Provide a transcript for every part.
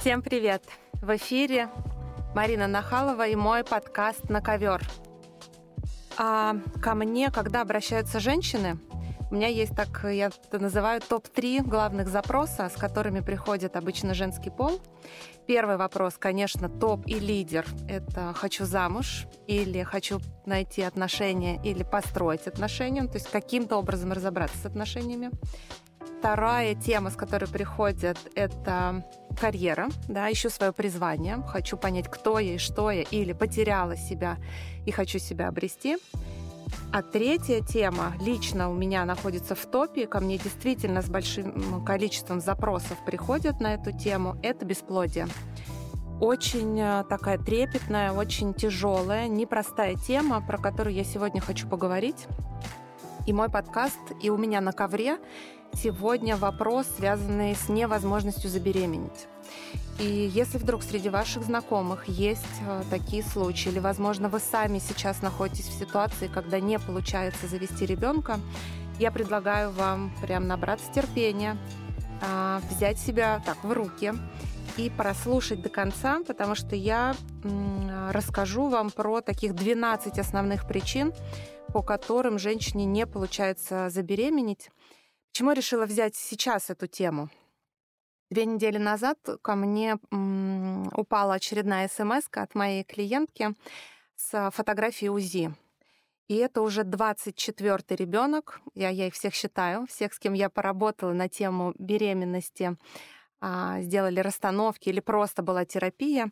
Всем привет! В эфире Марина Нахалова и мой подкаст «На ковер». А ко мне, когда обращаются женщины, у меня есть так, я это называю, топ-3 главных запроса, с которыми приходит обычно женский пол. Первый вопрос, конечно, топ и лидер. Это «хочу замуж» или «хочу найти отношения» или «построить отношения», то есть каким-то образом разобраться с отношениями. Вторая тема, с которой приходят, это карьера, да, ищу свое призвание, хочу понять, кто я и что я, или потеряла себя и хочу себя обрести. А третья тема лично у меня находится в топе, ко мне действительно с большим количеством запросов приходят на эту тему, это бесплодие. Очень э, такая трепетная, очень тяжелая, непростая тема, про которую я сегодня хочу поговорить. И мой подкаст, и у меня на ковре сегодня вопрос, связанный с невозможностью забеременеть. И если вдруг среди ваших знакомых есть э, такие случаи, или, возможно, вы сами сейчас находитесь в ситуации, когда не получается завести ребенка, я предлагаю вам прям набраться терпения, а, взять себя так в руки и прослушать до конца, потому что я расскажу вам про таких 12 основных причин, по которым женщине не получается забеременеть. Почему я решила взять сейчас эту тему? Две недели назад ко мне упала очередная смс от моей клиентки с фотографией УЗИ. И это уже 24-й ребенок. Я, я их всех считаю, всех, с кем я поработала на тему беременности, сделали расстановки или просто была терапия.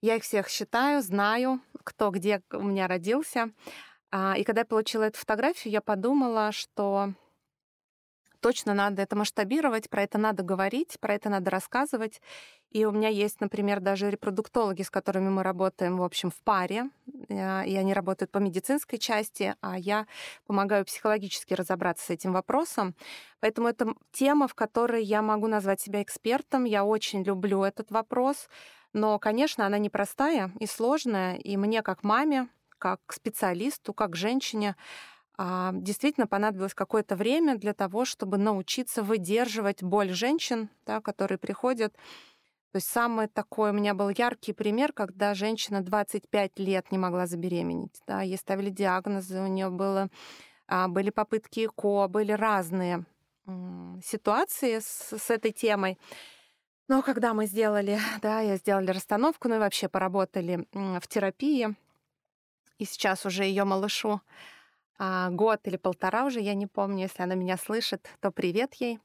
Я их всех считаю, знаю, кто где у меня родился. А, и когда я получила эту фотографию, я подумала, что точно надо это масштабировать, про это надо говорить, про это надо рассказывать. И у меня есть, например, даже репродуктологи, с которыми мы работаем, в общем, в паре, э, и они работают по медицинской части, а я помогаю психологически разобраться с этим вопросом. Поэтому это тема, в которой я могу назвать себя экспертом. Я очень люблю этот вопрос, но, конечно, она непростая и сложная, и мне как маме, как специалисту, как женщине, действительно понадобилось какое-то время для того, чтобы научиться выдерживать боль женщин, да, которые приходят. То есть самый такой у меня был яркий пример, когда женщина 25 лет не могла забеременеть. Да, ей ставили диагнозы, у нее было, а, были попытки ЭКО, были разные ситуации с, с этой темой. Но когда мы сделали, да, я сделали расстановку, ну и вообще поработали в терапии, и сейчас уже ее малышу а, год или полтора уже, я не помню, если она меня слышит, то привет ей.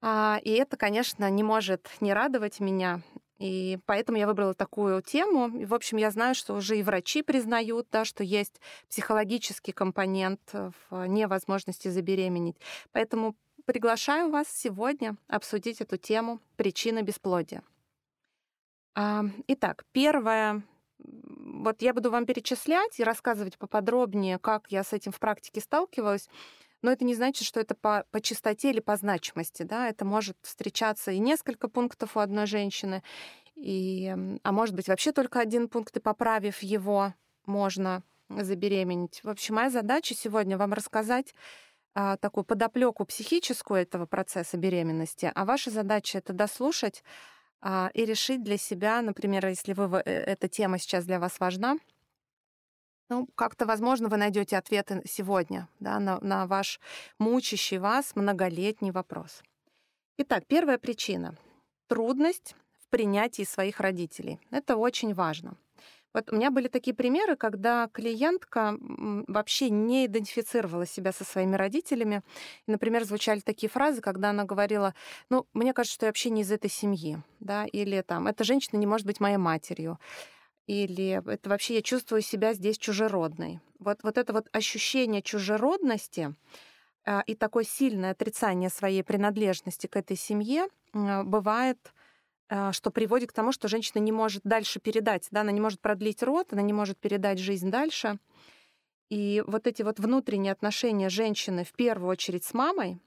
А, и это, конечно, не может не радовать меня. И поэтому я выбрала такую тему. И, в общем, я знаю, что уже и врачи признают, да, что есть психологический компонент в невозможности забеременеть. Поэтому приглашаю вас сегодня обсудить эту тему «Причина бесплодия». А, итак, первая вот я буду вам перечислять и рассказывать поподробнее, как я с этим в практике сталкивалась. Но это не значит, что это по, по частоте или по значимости. Да? Это может встречаться и несколько пунктов у одной женщины, и, а может быть вообще только один пункт, и поправив его, можно забеременеть. В общем, моя задача сегодня вам рассказать а, такую подоплеку психическую этого процесса беременности, а ваша задача это дослушать, и решить для себя, например, если вы, э, эта тема сейчас для вас важна, ну, как-то, возможно, вы найдете ответы сегодня да, на, на ваш мучащий вас многолетний вопрос. Итак, первая причина — трудность в принятии своих родителей. Это очень важно. Вот у меня были такие примеры, когда клиентка вообще не идентифицировала себя со своими родителями. И, например, звучали такие фразы, когда она говорила, ну, мне кажется, что я вообще не из этой семьи, да, или там, эта женщина не может быть моей матерью, или это вообще я чувствую себя здесь чужеродной. Вот, вот это вот ощущение чужеродности а, и такое сильное отрицание своей принадлежности к этой семье бывает что приводит к тому, что женщина не может дальше передать, да, она не может продлить род, она не может передать жизнь дальше. И вот эти вот внутренние отношения женщины в первую очередь с мамой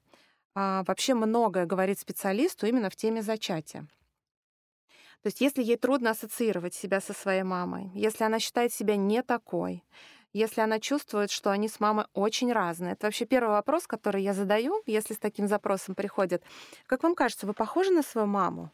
а, вообще многое говорит специалисту именно в теме зачатия. То есть если ей трудно ассоциировать себя со своей мамой, если она считает себя не такой, если она чувствует, что они с мамой очень разные. Это вообще первый вопрос, который я задаю, если с таким запросом приходят. Как вам кажется, вы похожи на свою маму?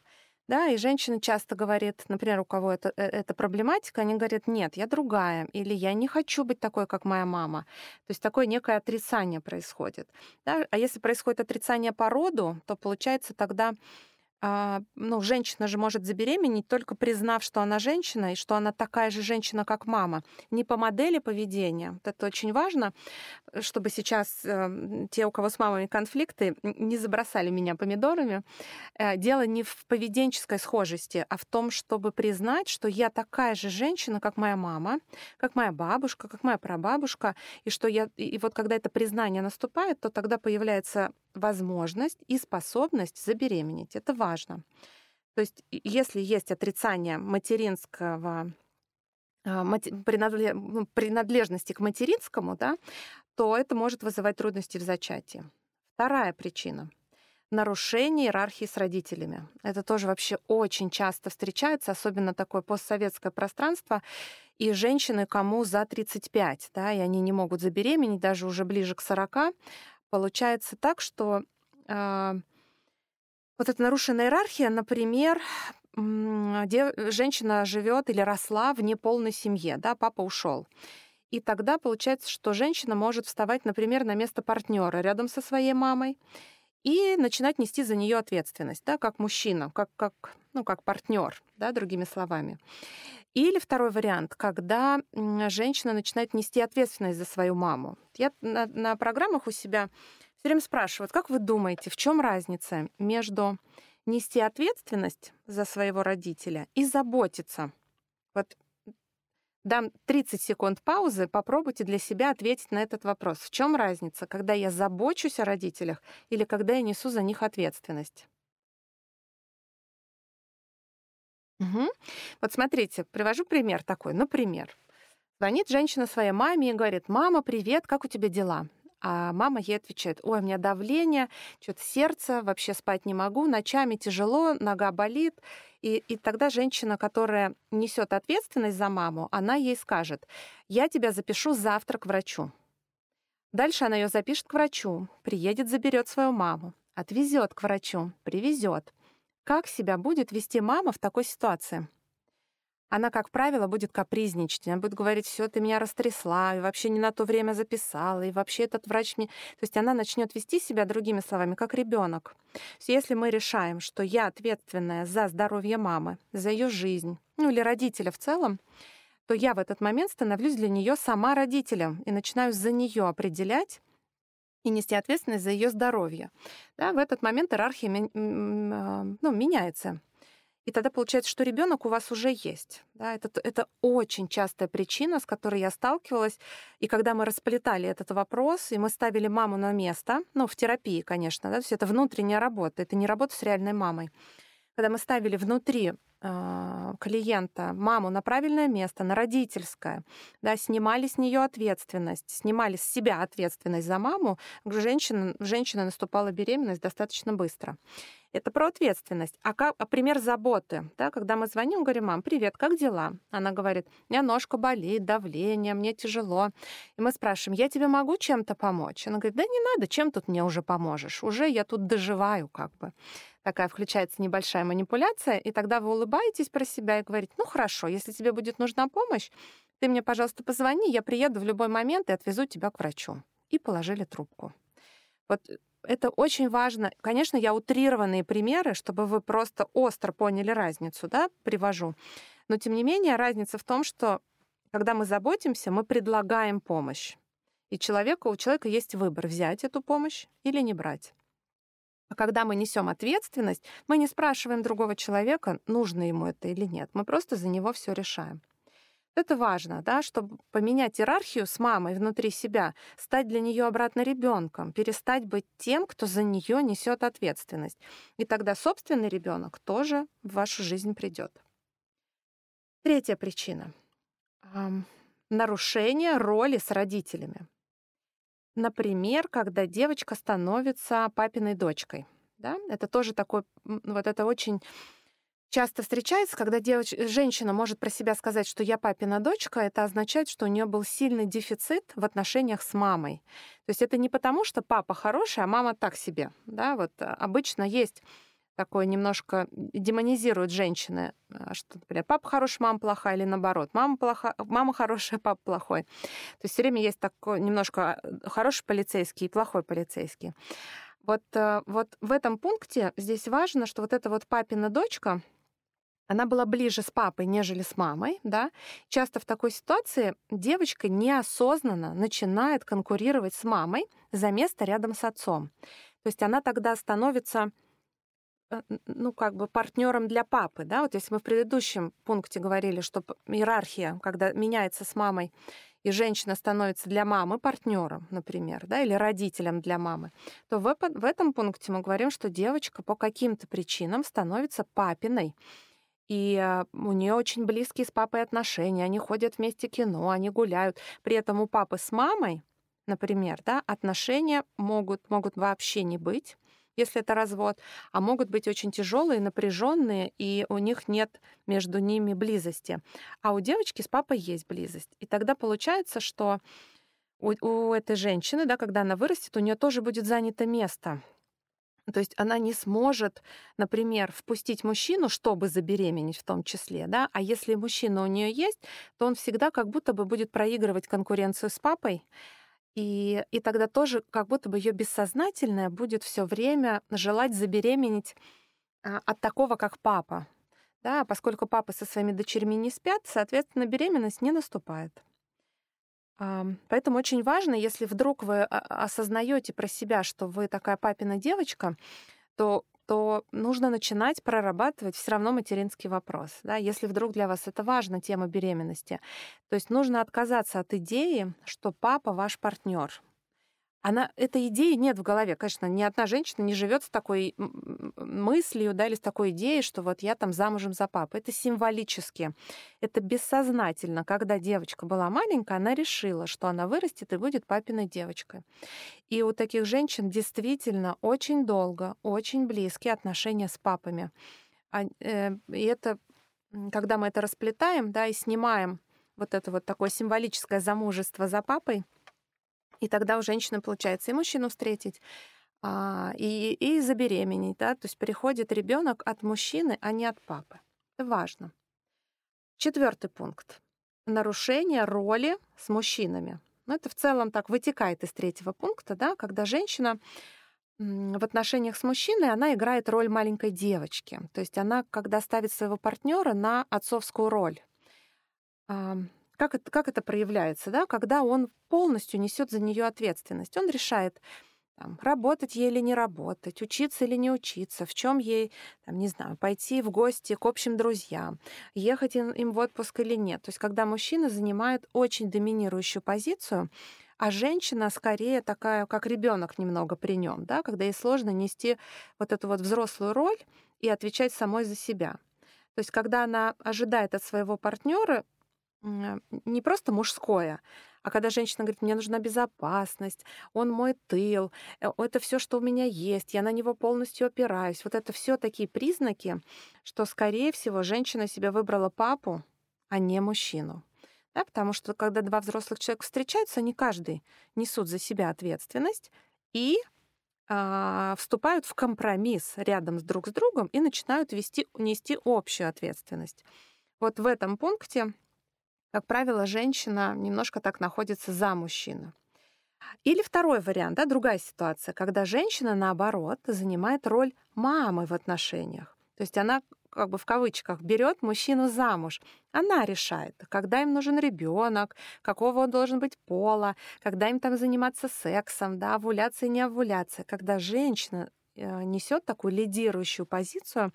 Да, и женщина часто говорит, например, у кого это, э, это проблематика, они говорят, нет, я другая, или я не хочу быть такой, как моя мама. То есть такое некое отрицание происходит. Да? А если происходит отрицание по роду, то получается тогда ну, женщина же может забеременеть, только признав, что она женщина и что она такая же женщина, как мама. Не по модели поведения. Вот это очень важно, чтобы сейчас э, те, у кого с мамами конфликты, не забросали меня помидорами. Э, дело не в поведенческой схожести, а в том, чтобы признать, что я такая же женщина, как моя мама, как моя бабушка, как моя прабабушка, и что я... И вот когда это признание наступает, то тогда появляется возможность и способность забеременеть. Это важно. То есть если есть отрицание материнского а, ну, принадлежности к материнскому, да, то это может вызывать трудности в зачатии. Вторая причина — нарушение иерархии с родителями. Это тоже вообще очень часто встречается, особенно такое постсоветское пространство, и женщины, кому за 35, да, и они не могут забеременеть, даже уже ближе к 40, Получается так, что э, вот эта нарушенная иерархия, например, женщина живет или росла в неполной семье, да, папа ушел. И тогда получается, что женщина может вставать, например, на место партнера рядом со своей мамой и начинать нести за нее ответственность, да, как мужчина, как, как, ну, как партнер, да, другими словами. Или второй вариант, когда женщина начинает нести ответственность за свою маму. Я на, на программах у себя все время спрашиваю, как вы думаете, в чем разница между нести ответственность за своего родителя и заботиться? Вот дам 30 секунд паузы, попробуйте для себя ответить на этот вопрос. В чем разница, когда я забочусь о родителях или когда я несу за них ответственность? Угу. Вот смотрите, привожу пример такой. Например, звонит женщина своей маме и говорит, «Мама, привет, как у тебя дела?» А мама ей отвечает, ой, у меня давление, что-то сердце, вообще спать не могу, ночами тяжело, нога болит. И, и тогда женщина, которая несет ответственность за маму, она ей скажет, я тебя запишу завтра к врачу. Дальше она ее запишет к врачу, приедет, заберет свою маму, отвезет к врачу, привезет. Как себя будет вести мама в такой ситуации? Она, как правило, будет капризничать. Она будет говорить, все, ты меня растрясла, и вообще не на то время записала, и вообще этот врач мне... То есть она начнет вести себя, другими словами, как ребенок. Если мы решаем, что я ответственная за здоровье мамы, за ее жизнь, ну или родителя в целом, то я в этот момент становлюсь для нее сама родителем и начинаю за нее определять, и нести ответственность за ее здоровье. Да, в этот момент иерархия а, ну, меняется. И тогда получается, что ребенок у вас уже есть. Да, это, это очень частая причина, с которой я сталкивалась. И когда мы расплетали этот вопрос, и мы ставили маму на место, ну, в терапии, конечно, да, то есть это внутренняя работа, это не работа с реальной мамой. Когда мы ставили внутри э, клиента маму на правильное место, на родительское, да, снимали с нее ответственность, снимали с себя ответственность за маму, женщина, женщина наступала беременность достаточно быстро. Это про ответственность. А, как, а пример заботы, да, когда мы звоним, говорим, мам, привет, как дела? Она говорит, у меня ножка болит, давление, мне тяжело. И мы спрашиваем, я тебе могу чем-то помочь? Она говорит, да не надо, чем тут мне уже поможешь? Уже я тут доживаю как бы. Такая включается небольшая манипуляция, и тогда вы улыбаетесь про себя и говорите, ну хорошо, если тебе будет нужна помощь, ты мне, пожалуйста, позвони, я приеду в любой момент и отвезу тебя к врачу. И положили трубку. Вот это очень важно. Конечно, я утрированные примеры, чтобы вы просто остро поняли разницу, да, привожу. Но тем не менее, разница в том, что когда мы заботимся, мы предлагаем помощь. И человеку, у человека есть выбор, взять эту помощь или не брать. А когда мы несем ответственность, мы не спрашиваем другого человека, нужно ему это или нет. Мы просто за него все решаем. Это важно, да, чтобы поменять иерархию с мамой внутри себя, стать для нее обратно ребенком, перестать быть тем, кто за нее несет ответственность. И тогда собственный ребенок тоже в вашу жизнь придет. Третья причина нарушение роли с родителями. Например, когда девочка становится папиной дочкой. Да? Это тоже такой, вот это очень часто встречается, когда девоч... женщина может про себя сказать, что я папина дочка, это означает, что у нее был сильный дефицит в отношениях с мамой. То есть это не потому, что папа хороший, а мама так себе. Да? Вот а, обычно есть такое немножко демонизируют женщины, а, что, например, папа хороший, мама плохая, или наоборот, мама, плохая, мама хорошая, папа плохой. То есть все время есть такой немножко хороший полицейский и плохой полицейский. Вот, э, вот в этом пункте здесь важно, что вот эта вот папина дочка, она была ближе с папой, нежели с мамой, да. Часто в такой ситуации девочка неосознанно начинает конкурировать с мамой за место рядом с отцом. То есть она тогда становится Э, ну, как бы партнером для папы, да, вот если мы в предыдущем пункте говорили, что иерархия, когда меняется с мамой, и женщина становится для мамы партнером, например, да, или родителем для мамы, то в, в этом пункте мы говорим, что девочка по каким-то причинам становится папиной. И э, у нее очень близкие с папой отношения, они ходят вместе кино, они гуляют. При этом у папы с мамой, например, да, отношения могут, могут вообще не быть если это развод, а могут быть очень тяжелые, напряженные, и у них нет между ними близости. А у девочки с папой есть близость. И тогда получается, что у, у этой женщины, да, когда она вырастет, у нее тоже будет занято место. То есть она не сможет, например, впустить мужчину, чтобы забеременеть в том числе, да, а если мужчина у нее есть, то он всегда как будто бы будет проигрывать конкуренцию с папой, и, и тогда тоже как будто бы ее бессознательное будет все время желать забеременеть а, от такого, как папа. Да, поскольку папа со своими дочерьми не спят, соответственно, беременность не наступает. Поэтому очень важно, если вдруг вы а, осознаете про себя, что вы такая папина девочка, то то нужно начинать прорабатывать все равно материнский вопрос. Да? Если вдруг для вас это важна тема беременности, то есть нужно отказаться от идеи, что папа ваш партнер, она, этой идеи нет в голове. Конечно, ни одна женщина не живет с такой мыслью, да, или с такой идеей, что вот я там замужем за папой. Это символически. Это бессознательно. Когда девочка была маленькая, она решила, что она вырастет и будет папиной девочкой. И у таких женщин действительно очень долго, очень близкие отношения с папами. Э, и это, когда мы это расплетаем, да, и снимаем вот это вот такое символическое замужество за папой, и тогда у женщины получается и мужчину встретить, а, и, и забеременеть, да, то есть переходит ребенок от мужчины, а не от папы. Это важно. Четвертый пункт. Нарушение роли с мужчинами. Ну, это в целом так вытекает из третьего пункта, да, когда женщина в отношениях с мужчиной она играет роль маленькой девочки. То есть она, когда ставит своего партнера на отцовскую роль как это, как это проявляется, да, когда он полностью несет за нее ответственность. Он решает, там, работать ей или не работать, учиться или не учиться, в чем ей, там, не знаю, пойти в гости к общим друзьям, ехать им в отпуск или нет. То есть когда мужчина занимает очень доминирующую позицию, а женщина скорее такая, как ребенок немного при нем, да, когда ей сложно нести вот эту вот взрослую роль и отвечать самой за себя. То есть, когда она ожидает от своего партнера не просто мужское, а когда женщина говорит, мне нужна безопасность, он мой тыл, э, это все, что у меня есть, я на него полностью опираюсь. Вот это все такие признаки, что, скорее всего, женщина себе выбрала папу, а не мужчину. Да, потому что когда два взрослых человека встречаются, они каждый несут за себя ответственность и а, вступают в компромисс рядом с друг с другом и начинают вести, нести общую ответственность. Вот в этом пункте как правило, женщина немножко так находится за мужчину. Или второй вариант, да, другая ситуация, когда женщина, наоборот, занимает роль мамы в отношениях. То есть она как бы в кавычках берет мужчину замуж. Она решает, когда им нужен ребенок, какого он должен быть пола, когда им там заниматься сексом, да, овуляция и не овуляция. Когда женщина э, несет такую лидирующую позицию,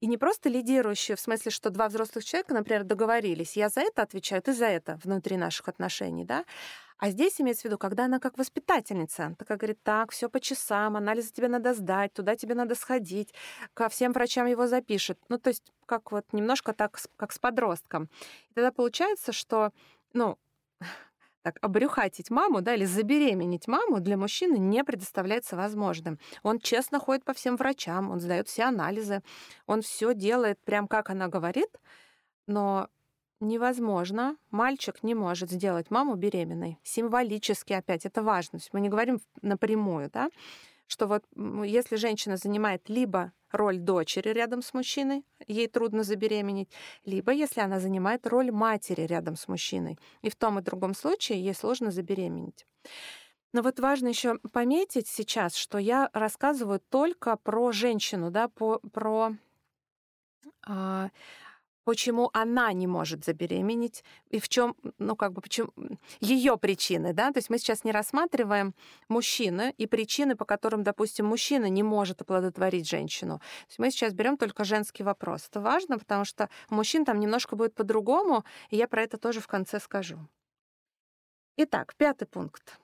и не просто лидирующие, в смысле, что два взрослых человека, например, договорились, я за это отвечаю, ты за это внутри наших отношений, да? А здесь имеется в виду, когда она как воспитательница, такая говорит, так, все по часам, анализы тебе надо сдать, туда тебе надо сходить, ко всем врачам его запишет. Ну, то есть как вот немножко так, как с подростком. И тогда получается, что, ну, так, обрюхатить маму, да, или забеременеть маму для мужчины не предоставляется возможным. Он честно ходит по всем врачам, он сдает все анализы, он все делает прям как она говорит, но невозможно, мальчик не может сделать маму беременной. Символически опять, это важно. мы не говорим напрямую, да, что вот если женщина занимает либо роль дочери рядом с мужчиной, ей трудно забеременеть, либо если она занимает роль матери рядом с мужчиной. И в том и другом случае ей сложно забеременеть. Но вот важно еще пометить сейчас, что я рассказываю только про женщину, да, по, про а, почему она не может забеременеть и в чем, ну как бы почему ее причины, да, то есть мы сейчас не рассматриваем мужчины и причины, по которым, допустим, мужчина не может оплодотворить женщину. То есть мы сейчас берем только женский вопрос. Это важно, потому что у мужчин там немножко будет по-другому, и я про это тоже в конце скажу. Итак, пятый пункт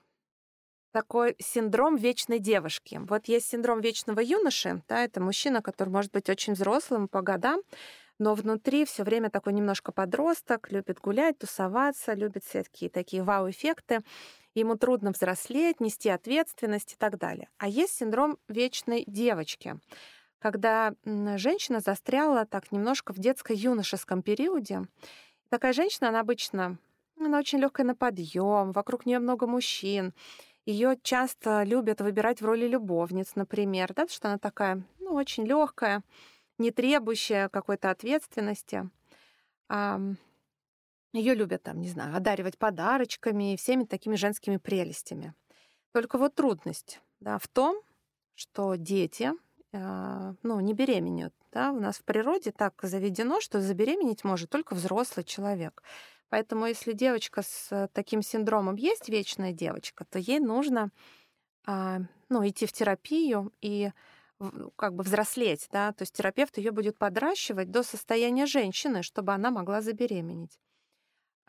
такой синдром вечной девушки. Вот есть синдром вечного юноши, да, это мужчина, который может быть очень взрослым по годам, но внутри все время такой немножко подросток, любит гулять, тусоваться, любит всякие такие вау-эффекты. Ему трудно взрослеть, нести ответственность и так далее. А есть синдром вечной девочки, когда женщина застряла так немножко в детско-юношеском периоде. Такая женщина, она обычно она очень легкая на подъем, вокруг нее много мужчин. Ее часто любят выбирать в роли любовниц, например, да, потому что она такая, ну, очень легкая, не требующая какой-то ответственности. Ее любят там, не знаю, одаривать подарочками и всеми такими женскими прелестями. Только вот трудность да, в том, что дети а, ну, не беременеют. Да? У нас в природе так заведено, что забеременеть может только взрослый человек. Поэтому если девочка с таким синдромом есть вечная девочка, то ей нужно а, ну, идти в терапию и как бы взрослеть, да, то есть терапевт ее будет подращивать до состояния женщины, чтобы она могла забеременеть.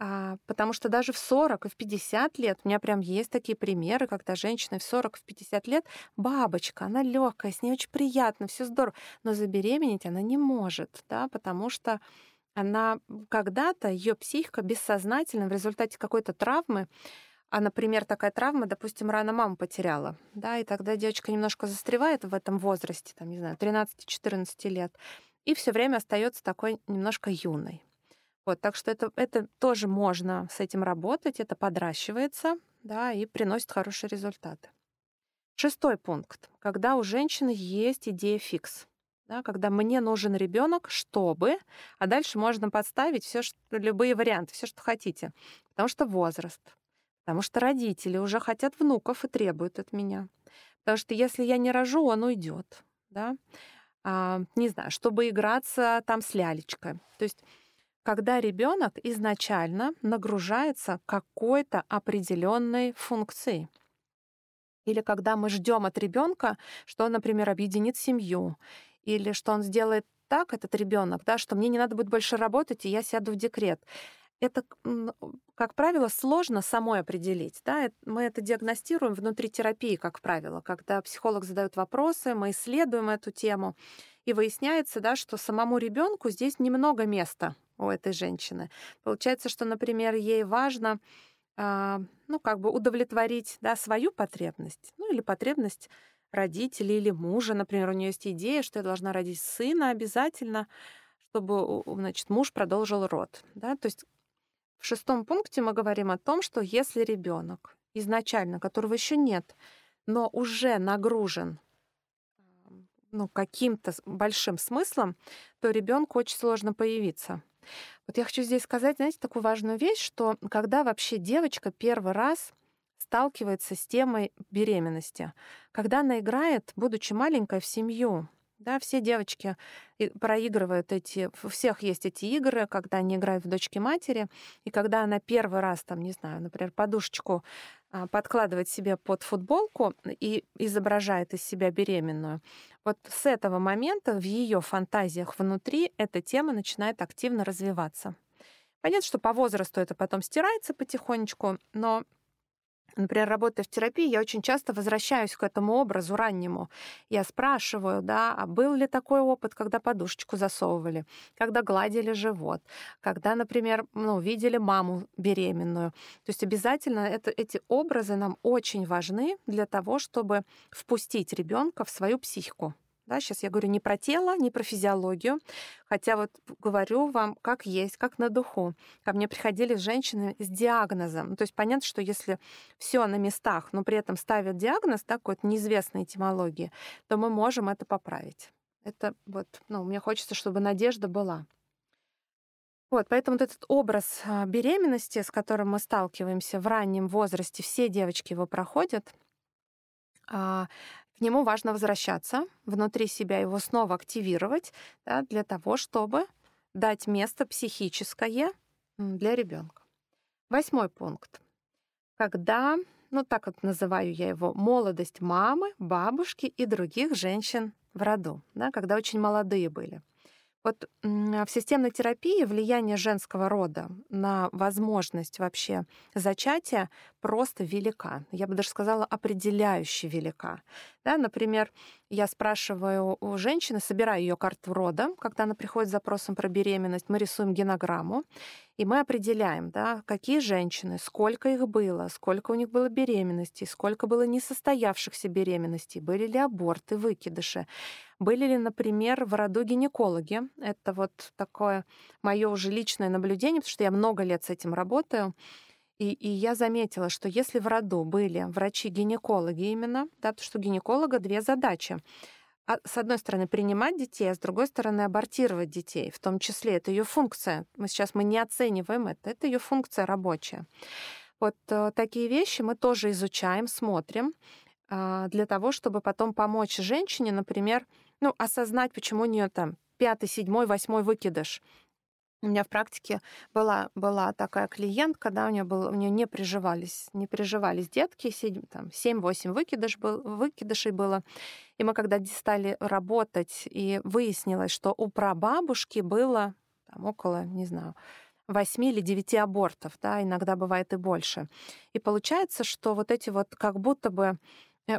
А, потому что даже в 40 и в 50 лет, у меня прям есть такие примеры, когда женщина в 40 и в 50 лет, бабочка, она легкая, с ней очень приятно, все здорово, но забеременеть она не может, да, потому что она когда-то, ее психика бессознательно в результате какой-то травмы а, например, такая травма, допустим, рано маму потеряла, да, и тогда девочка немножко застревает в этом возрасте, там, не знаю, 13-14 лет, и все время остается такой немножко юной. Вот, так что это, это тоже можно с этим работать, это подращивается, да, и приносит хорошие результаты. Шестой пункт. Когда у женщины есть идея фикс. Да, когда мне нужен ребенок, чтобы, а дальше можно подставить все, любые варианты, все, что хотите. Потому что возраст, Потому что родители уже хотят внуков и требуют от меня. Потому что если я не рожу, он уйдет. Да? А, не знаю, чтобы играться там с лялечкой. То есть когда ребенок изначально нагружается какой-то определенной функцией. Или когда мы ждем от ребенка, что он, например, объединит семью, или что он сделает так, этот ребенок, да, что мне не надо будет больше работать, и я сяду в декрет это, как правило, сложно самой определить. Да? Мы это диагностируем внутри терапии, как правило, когда психолог задает вопросы, мы исследуем эту тему, и выясняется, да, что самому ребенку здесь немного места у этой женщины. Получается, что, например, ей важно а, ну, как бы удовлетворить да, свою потребность, ну или потребность родителей или мужа. Например, у нее есть идея, что я должна родить сына обязательно, чтобы значит, муж продолжил род. Да? То есть в шестом пункте мы говорим о том, что если ребенок изначально, которого еще нет, но уже нагружен ну, каким-то большим смыслом, то ребенку очень сложно появиться. Вот я хочу здесь сказать, знаете, такую важную вещь, что когда вообще девочка первый раз сталкивается с темой беременности, когда она играет, будучи маленькой, в семью, да, все девочки проигрывают эти, у всех есть эти игры, когда они играют в дочки матери, и когда она первый раз, там, не знаю, например, подушечку а, подкладывает себе под футболку и изображает из себя беременную, вот с этого момента в ее фантазиях внутри эта тема начинает активно развиваться. Понятно, что по возрасту это потом стирается потихонечку, но Например, работая в терапии, я очень часто возвращаюсь к этому образу раннему. Я спрашиваю, да, а был ли такой опыт, когда подушечку засовывали, когда гладили живот, когда, например, ну, видели маму беременную. То есть обязательно это, эти образы нам очень важны для того, чтобы впустить ребенка в свою психику. Да, сейчас я говорю не про тело, не про физиологию, хотя вот говорю вам, как есть, как на духу. Ко мне приходили женщины с диагнозом. То есть понятно, что если все на местах, но при этом ставят диагноз такой вот неизвестной этимологии, то мы можем это поправить. Это вот, ну, мне хочется, чтобы надежда была. Вот, поэтому вот этот образ а, беременности, с которым мы сталкиваемся в раннем возрасте, все девочки его проходят, а, к нему важно возвращаться, внутри себя его снова активировать, да, для того, чтобы дать место психическое для ребенка. Восьмой пункт. Когда, ну так вот называю я его, молодость мамы, бабушки и других женщин в роду, да, когда очень молодые были. Вот в системной терапии влияние женского рода на возможность вообще зачатия просто велика. Я бы даже сказала, определяюще велика. Да, например, я спрашиваю у женщины, собираю ее карту рода, когда она приходит с запросом про беременность, мы рисуем генограмму, и мы определяем, да, какие женщины, сколько их было, сколько у них было беременностей, сколько было несостоявшихся беременностей, были ли аборты, выкидыши. Были ли, например, в роду гинекологи? Это вот такое мое уже личное наблюдение, потому что я много лет с этим работаю. И, и я заметила, что если в роду были врачи-гинекологи именно, да, потому что у гинеколога две задачи. А, с одной стороны, принимать детей, а с другой стороны, абортировать детей. В том числе это ее функция. Мы сейчас мы не оцениваем это. Это ее функция рабочая. Вот э, такие вещи мы тоже изучаем, смотрим э, для того, чтобы потом помочь женщине, например, ну, осознать, почему у нее там пятый, седьмой, восьмой выкидыш. У меня в практике была, была такая клиентка, да, у нее, был, у нее не приживались, не приживались детки, 7-8 выкидыш был, выкидышей было. И мы когда стали работать, и выяснилось, что у прабабушки было там, около, не знаю, 8 или 9 абортов, да, иногда бывает и больше. И получается, что вот эти вот как будто бы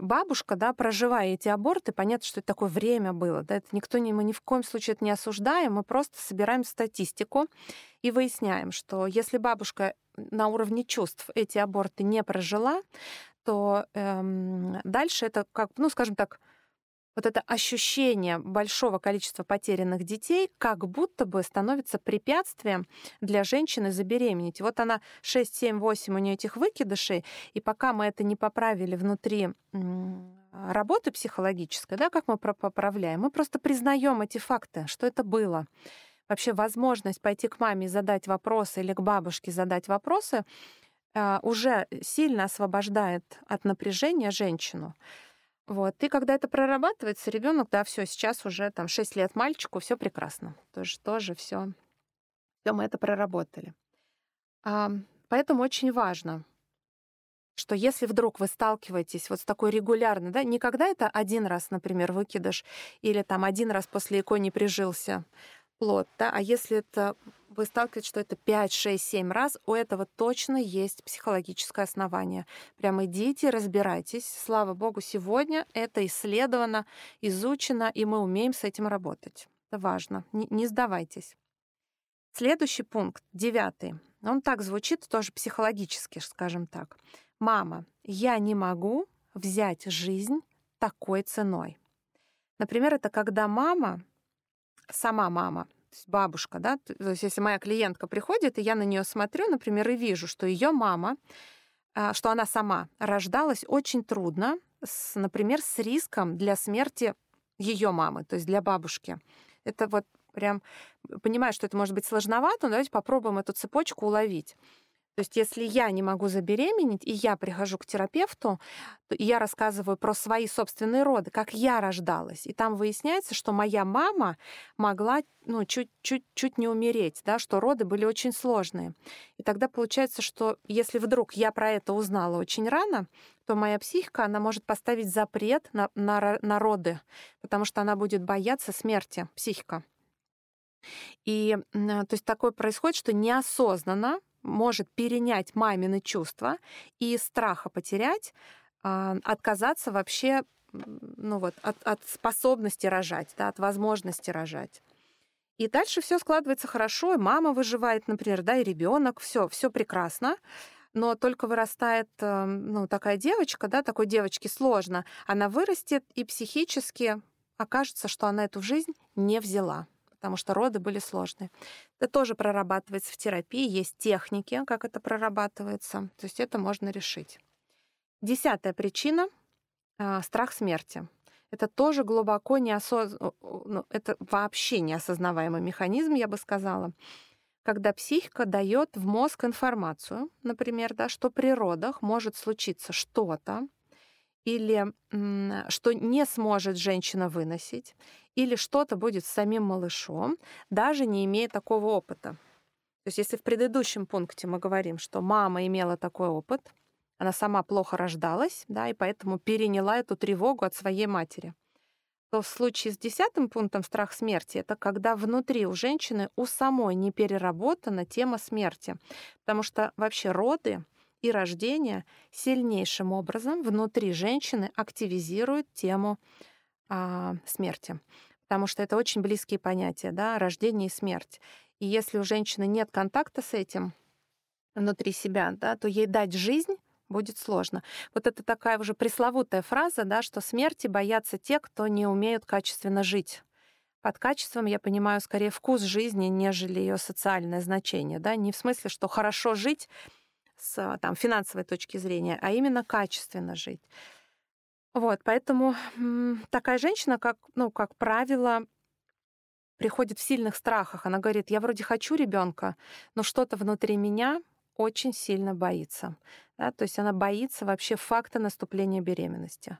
бабушка, да, проживая эти аборты, понятно, что это такое время было, да, это никто не, мы ни в коем случае это не осуждаем, мы просто собираем статистику и выясняем, что если бабушка на уровне чувств эти аборты не прожила, то эм, дальше это как, ну, скажем так, вот это ощущение большого количества потерянных детей как будто бы становится препятствием для женщины забеременеть. Вот она 6, 7, 8 у нее этих выкидышей, и пока мы это не поправили внутри работы психологической, да, как мы поправляем, мы просто признаем эти факты, что это было. Вообще возможность пойти к маме и задать вопросы или к бабушке задать вопросы а, уже сильно освобождает от напряжения женщину. Вот. И когда это прорабатывается, ребенок, да, все, сейчас уже там 6 лет мальчику, все прекрасно. Тоже, тоже все, все мы это проработали. А, поэтому очень важно, что если вдруг вы сталкиваетесь вот с такой регулярной, да, не когда это один раз, например, выкидыш, или там один раз после ЭКО не прижился, плод, да, а если это вы сталкиваетесь, что это 5, 6, 7 раз, у этого точно есть психологическое основание. Прям идите, разбирайтесь. Слава богу, сегодня это исследовано, изучено, и мы умеем с этим работать. Это важно. Не, не сдавайтесь. Следующий пункт, девятый. Он так звучит, тоже психологически, скажем так. Мама, я не могу взять жизнь такой ценой. Например, это когда мама сама мама, бабушка, да, то есть если моя клиентка приходит, и я на нее смотрю, например, и вижу, что ее мама, а, что она сама рождалась очень трудно, с, например, с риском для смерти ее мамы, то есть для бабушки. Это вот прям понимаю, что это может быть сложновато, но давайте попробуем эту цепочку уловить. То есть если я не могу забеременеть, и я прихожу к терапевту, то я рассказываю про свои собственные роды, как я рождалась. И там выясняется, что моя мама могла ну, чуть-чуть не умереть, да, что роды были очень сложные. И тогда получается, что если вдруг я про это узнала очень рано, то моя психика, она может поставить запрет на, на, на роды, потому что она будет бояться смерти, психика. И то есть такое происходит, что неосознанно может перенять мамины чувства и страха потерять, а, отказаться вообще ну вот, от, от способности рожать, да, от возможности рожать. И дальше все складывается хорошо, и мама выживает, например, да, и ребенок, все, все прекрасно. Но только вырастает ну, такая девочка, да, такой девочке сложно, она вырастет и психически окажется, что она эту жизнь не взяла, потому что роды были сложные. Это тоже прорабатывается в терапии, есть техники, как это прорабатывается, то есть это можно решить. Десятая причина — страх смерти. Это тоже глубоко неосознанно, ну, это вообще неосознаваемый механизм, я бы сказала когда психика дает в мозг информацию, например, да, что при родах может случиться что-то, или что не сможет женщина выносить, или что-то будет с самим малышом, даже не имея такого опыта. То есть если в предыдущем пункте мы говорим, что мама имела такой опыт, она сама плохо рождалась, да, и поэтому переняла эту тревогу от своей матери, то в случае с десятым пунктом страх смерти это когда внутри у женщины у самой не переработана тема смерти. Потому что вообще роды и рождение сильнейшим образом внутри женщины активизируют тему а, смерти. Потому что это очень близкие понятия, да, рождение и смерть. И если у женщины нет контакта с этим внутри себя, да, то ей дать жизнь будет сложно. Вот это такая уже пресловутая фраза, да, что смерти боятся те, кто не умеют качественно жить. Под качеством я понимаю скорее вкус жизни, нежели ее социальное значение. Да? Не в смысле, что хорошо жить с там, финансовой точки зрения, а именно качественно жить. Вот, поэтому такая женщина, как, ну, как правило, приходит в сильных страхах. Она говорит, я вроде хочу ребенка, но что-то внутри меня очень сильно боится. Да? То есть она боится вообще факта наступления беременности.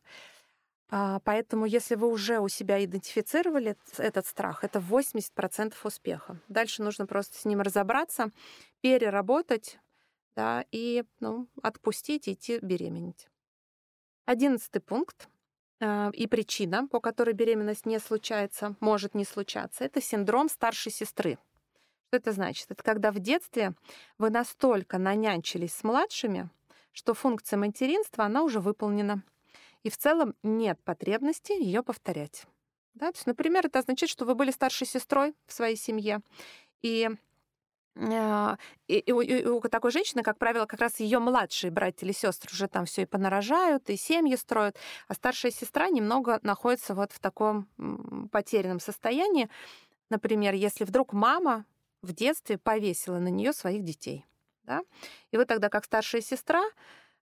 А, поэтому, если вы уже у себя идентифицировали этот страх, это 80% успеха. Дальше нужно просто с ним разобраться, переработать да, и ну, отпустить, идти беременеть. Одиннадцатый пункт э, и причина, по которой беременность не случается, может не случаться, это синдром старшей сестры. Что это значит? Это когда в детстве вы настолько нанянчились с младшими, что функция материнства, она уже выполнена. И в целом нет потребности ее повторять. Да? То есть, например, это означает, что вы были старшей сестрой в своей семье, и а, и, и, у, и у такой женщины, как правило, как раз ее младшие братья или сестры уже там все и понарожают, и семьи строят, а старшая сестра немного находится вот в таком потерянном состоянии. Например, если вдруг мама в детстве повесила на нее своих детей. Да? И вы тогда, как старшая сестра,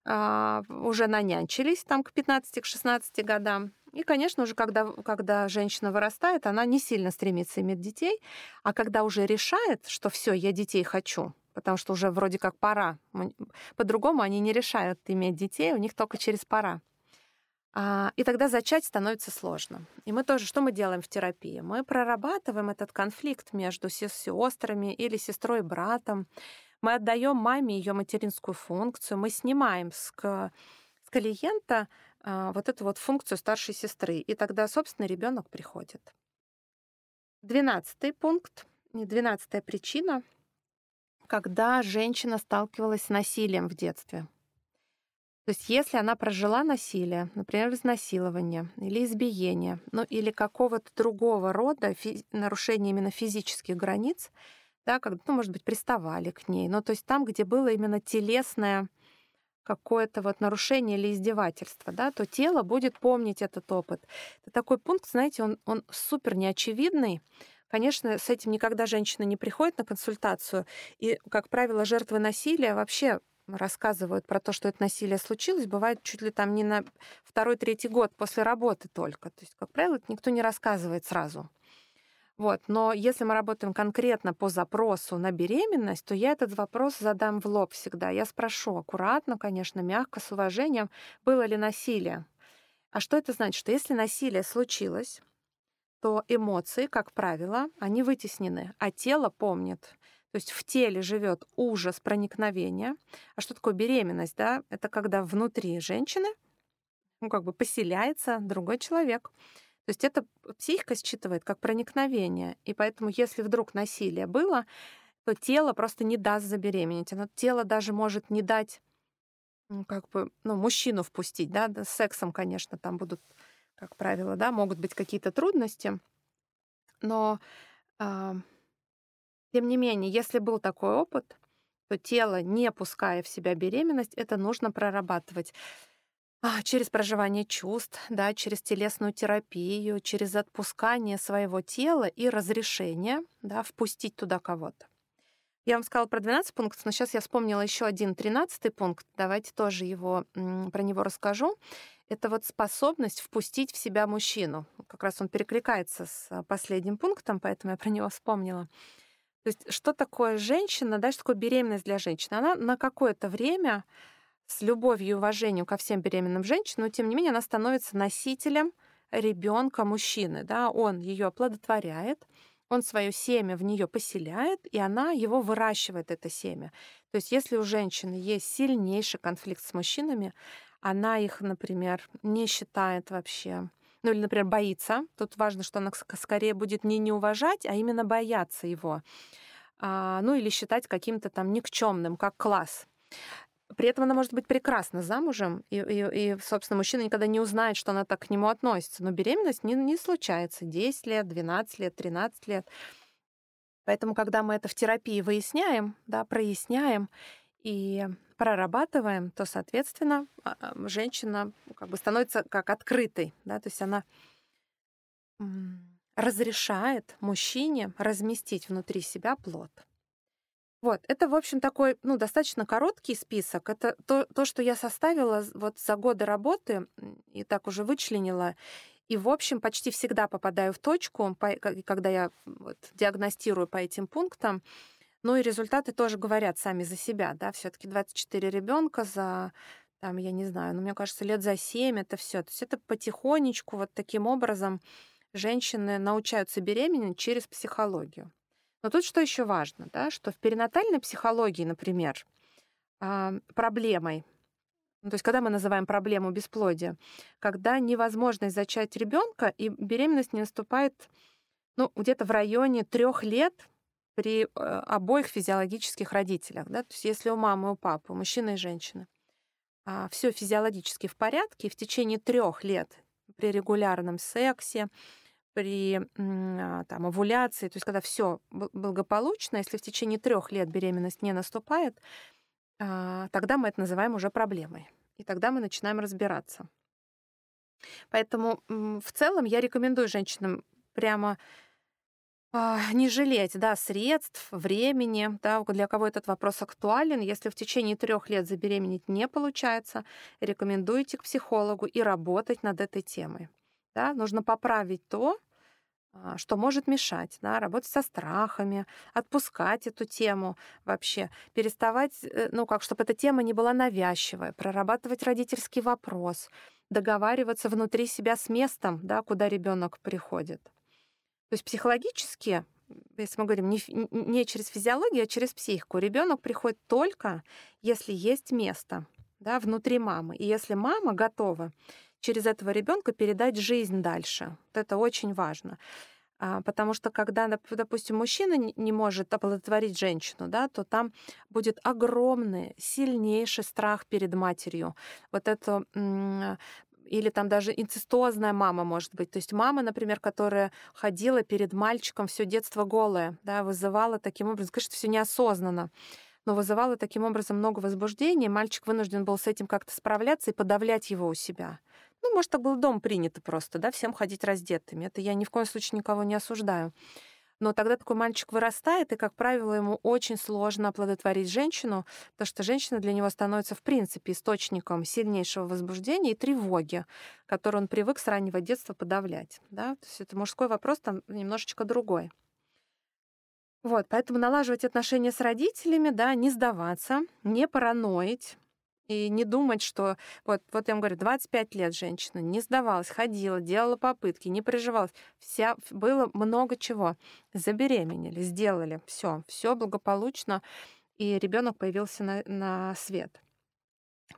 а, уже нанянчились там к 15-16 годам. И, конечно, уже когда, когда женщина вырастает, она не сильно стремится иметь детей, а когда уже решает, что все, я детей хочу, потому что уже вроде как пора. По-другому они не решают иметь детей, у них только через пора. А, и тогда зачать становится сложно. И мы тоже, что мы делаем в терапии? Мы прорабатываем этот конфликт между сестрами или сестрой и братом. Мы отдаем маме ее материнскую функцию, мы снимаем с, с клиента вот эту вот функцию старшей сестры, и тогда, собственно, ребенок приходит. Двенадцатый пункт, двенадцатая причина, когда женщина сталкивалась с насилием в детстве. То есть если она прожила насилие, например, изнасилование или избиение, ну или какого-то другого рода фи- нарушение именно физических границ, да, как, ну, может быть, приставали к ней, но то есть там, где было именно телесное какое-то вот нарушение или издевательство, да, то тело будет помнить этот опыт. Это такой пункт, знаете, он, он супер неочевидный. Конечно, с этим никогда женщина не приходит на консультацию. И, как правило, жертвы насилия вообще рассказывают про то, что это насилие случилось, бывает чуть ли там не на второй-третий год после работы только. То есть, как правило, это никто не рассказывает сразу. Вот. Но если мы работаем конкретно по запросу на беременность, то я этот вопрос задам в лоб всегда. Я спрошу аккуратно, конечно, мягко, с уважением, было ли насилие. А что это значит? Что если насилие случилось, то эмоции, как правило, они вытеснены, а тело помнит. То есть в теле живет ужас проникновения. А что такое беременность? Да? Это когда внутри женщины ну, как бы поселяется другой человек. То есть это психика считывает как проникновение. И поэтому, если вдруг насилие было, то тело просто не даст забеременеть. Оно, тело даже может не дать ну, как бы, ну, мужчину впустить, да, с сексом, конечно, там будут, как правило, да, могут быть какие-то трудности, но э, тем не менее, если был такой опыт, то тело, не пуская в себя беременность, это нужно прорабатывать. А, через проживание чувств, да, через телесную терапию, через отпускание своего тела и разрешение да, впустить туда кого-то. Я вам сказала про 12 пунктов, но сейчас я вспомнила еще один 13 пункт. Давайте тоже его, про него расскажу. Это вот способность впустить в себя мужчину. Как раз он перекликается с а, последним пунктом, поэтому я про него вспомнила. То есть что такое женщина, да, что такое беременность для женщины? Она на какое-то время с любовью и уважением ко всем беременным женщинам, но тем не менее она становится носителем ребенка мужчины. Да? Он ее оплодотворяет, он свое семя в нее поселяет, и она его выращивает, это семя. То есть если у женщины есть сильнейший конфликт с мужчинами, она их, например, не считает вообще ну или, например, боится. Тут важно, что она скорее будет не не уважать, а именно бояться его. А, ну или считать каким-то там никчемным, как класс. При этом она может быть прекрасно замужем, и, и, и, собственно, мужчина никогда не узнает, что она так к нему относится. Но беременность не, не случается 10 лет, 12 лет, 13 лет. Поэтому, когда мы это в терапии выясняем, да, проясняем и прорабатываем, то, соответственно, а, а, женщина как бы становится как открытой, да, то есть она разрешает мужчине разместить внутри себя плод. Вот, это, в общем, такой, ну, достаточно короткий список. Это то, то, что я составила вот за годы работы и так уже вычленила. И, в общем, почти всегда попадаю в точку, когда я вот, диагностирую по этим пунктам. Ну и результаты тоже говорят сами за себя, да, все таки 24 ребенка за там, я не знаю, ну, мне кажется, лет за 7 это все. То есть это потихонечку вот таким образом женщины научаются беременеть через психологию. Но тут что еще важно, да, что в перинатальной психологии, например, а, проблемой, ну, то есть когда мы называем проблему бесплодия, когда невозможность зачать ребенка и беременность не наступает ну, где-то в районе трех лет при э, обоих физиологических родителях. Да? То есть если у мамы, у папы, у мужчины и женщины а, все физиологически в порядке, и в течение трех лет при регулярном сексе, при а, там, овуляции, то есть когда все благополучно, если в течение трех лет беременность не наступает, а, тогда мы это называем уже проблемой. И тогда мы начинаем разбираться. Поэтому в целом я рекомендую женщинам прямо а, не жалеть, да, средств, времени, да, для кого этот вопрос актуален. Если в течение трех лет забеременеть не получается, рекомендуйте к психологу и работать над этой темой. Да, нужно поправить то, что может мешать, да, работать со страхами, отпускать эту тему вообще, переставать, э, ну как, чтобы эта тема не была навязчивая, прорабатывать родительский вопрос, договариваться внутри себя с местом, да, куда ребенок приходит. То есть психологически, если мы говорим не, не через физиологию, а через психику, ребенок приходит только, если есть место да, внутри мамы. И если мама готова через этого ребенка передать жизнь дальше. Вот это очень важно. А, потому что когда, допустим, мужчина не может оплодотворить женщину, да, то там будет огромный, сильнейший страх перед матерью. Вот это или там даже инцестозная мама может быть. То есть мама, например, которая ходила перед мальчиком все детство голая, да, вызывала таким образом, конечно, все неосознанно но вызывала таким образом много возбуждения, мальчик вынужден был с этим как-то справляться и подавлять его у себя. Ну, может, так был дом принято просто, да, всем ходить раздетыми. Это я ни в коем случае никого не осуждаю. Но тогда такой мальчик вырастает, и, как правило, ему очень сложно оплодотворить женщину, потому что женщина для него становится, в принципе, источником сильнейшего возбуждения и тревоги, который он привык с раннего детства подавлять. Да? То есть это мужской вопрос там немножечко другой. Вот, поэтому налаживать отношения с родителями, да, не сдаваться, не параноить, и не думать, что... Вот, вот я вам говорю, 25 лет женщина не сдавалась, ходила, делала попытки, не приживалась. Вся, было много чего. Забеременели, сделали. Все, все благополучно. И ребенок появился на, на свет.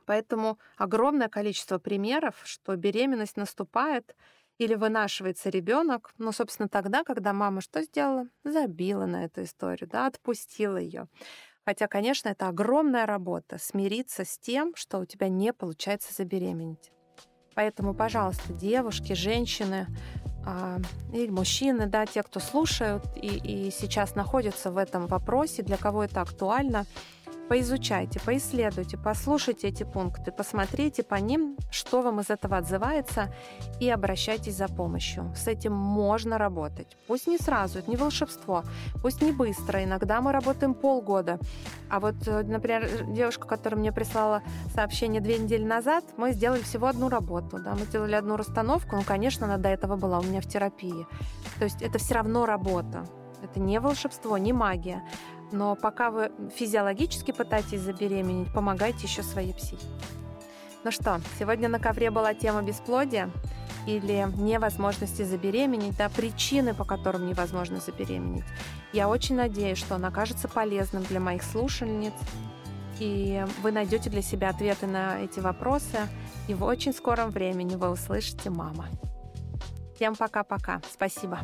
Поэтому огромное количество примеров, что беременность наступает, или вынашивается ребенок, ну, собственно, тогда, когда мама что сделала? Забила на эту историю, да, отпустила ее. Хотя, конечно, это огромная работа смириться с тем, что у тебя не получается забеременеть. Поэтому, пожалуйста, девушки, женщины а, или мужчины, да, те, кто слушают и, и сейчас находятся в этом вопросе, для кого это актуально, Поизучайте, поисследуйте, послушайте эти пункты, посмотрите по ним, что вам из этого отзывается, и обращайтесь за помощью. С этим можно работать. Пусть не сразу, это не волшебство, пусть не быстро, иногда мы работаем полгода. А вот, э, например, девушка, которая мне прислала сообщение две недели назад, мы сделали всего одну работу. Да? Мы сделали одну расстановку, ну, конечно, она до этого была у меня в терапии. То есть это все равно работа. Это не волшебство, не магия. Но пока вы физиологически пытаетесь забеременеть, помогайте еще своей психике. Ну что, сегодня на ковре была тема бесплодия или невозможности забеременеть, да, причины, по которым невозможно забеременеть. Я очень надеюсь, что он окажется полезным для моих слушательниц, и вы найдете для себя ответы на эти вопросы, и в очень скором времени вы услышите «мама». Всем пока-пока. Спасибо.